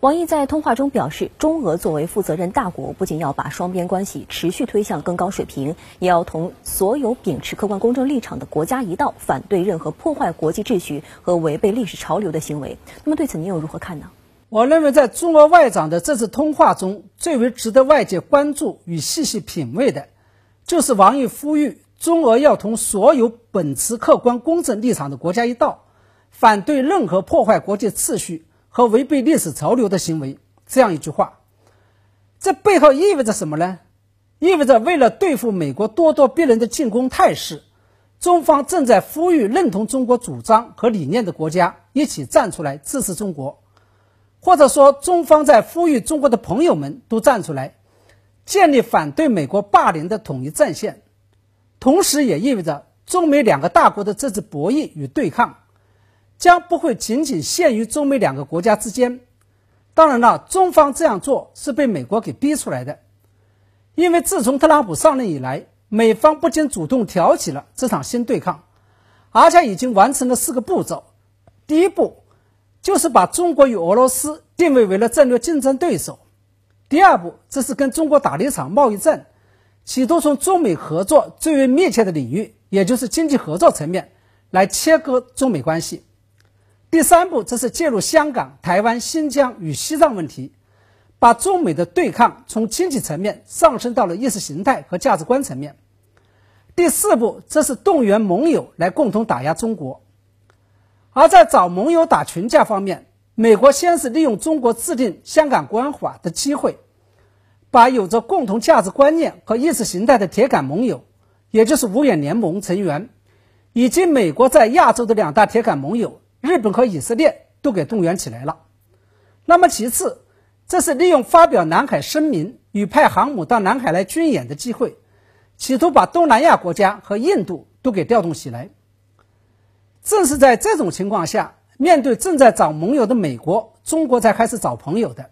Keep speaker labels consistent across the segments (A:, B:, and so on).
A: 王毅在通话中表示，中俄作为负责任大国，不仅要把双边关系持续推向更高水平，也要同所有秉持客观公正立场的国家一道，反对任何破坏国际秩序和违背历史潮流的行为。那么，对此您又如何看呢？
B: 我认为，在中俄外长的这次通话中，最为值得外界关注与细细品味的，就是王毅呼吁中俄要同所有秉持客观公正立场的国家一道，反对任何破坏国际秩序。和违背历史潮流的行为，这样一句话，这背后意味着什么呢？意味着为了对付美国咄咄逼人的进攻态势，中方正在呼吁认同中国主张和理念的国家一起站出来支持中国，或者说，中方在呼吁中国的朋友们都站出来，建立反对美国霸凌的统一战线。同时，也意味着中美两个大国的这次博弈与对抗。将不会仅仅限于中美两个国家之间。当然了，中方这样做是被美国给逼出来的。因为自从特朗普上任以来，美方不仅主动挑起了这场新对抗，而且已经完成了四个步骤。第一步就是把中国与俄罗斯定位为了战略竞争对手；第二步，这是跟中国打了一场贸易战，企图从中美合作最为密切的领域，也就是经济合作层面，来切割中美关系。第三步，则是介入香港、台湾、新疆与西藏问题，把中美的对抗从经济层面上升到了意识形态和价值观层面。第四步，则是动员盟友来共同打压中国。而在找盟友打群架方面，美国先是利用中国制定香港国安法的机会，把有着共同价值观念和意识形态的铁杆盟友，也就是五眼联盟成员，以及美国在亚洲的两大铁杆盟友。日本和以色列都给动员起来了。那么其次，这是利用发表南海声明与派航母到南海来军演的机会，企图把东南亚国家和印度都给调动起来。正是在这种情况下，面对正在找盟友的美国，中国才开始找朋友的。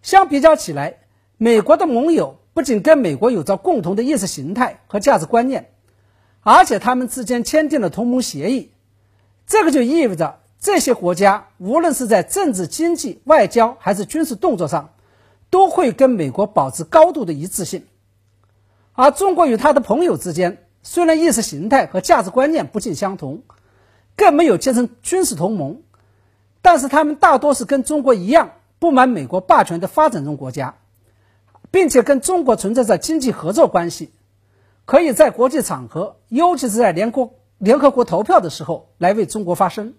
B: 相比较起来，美国的盟友不仅跟美国有着共同的意识形态和价值观念，而且他们之间签订了同盟协议。这个就意味着这些国家无论是在政治、经济、外交还是军事动作上，都会跟美国保持高度的一致性。而中国与他的朋友之间，虽然意识形态和价值观念不尽相同，更没有结成军事同盟，但是他们大多是跟中国一样不满美国霸权的发展中国家，并且跟中国存在着经济合作关系，可以在国际场合，尤其是在联国。联合国投票的时候来为中国发声。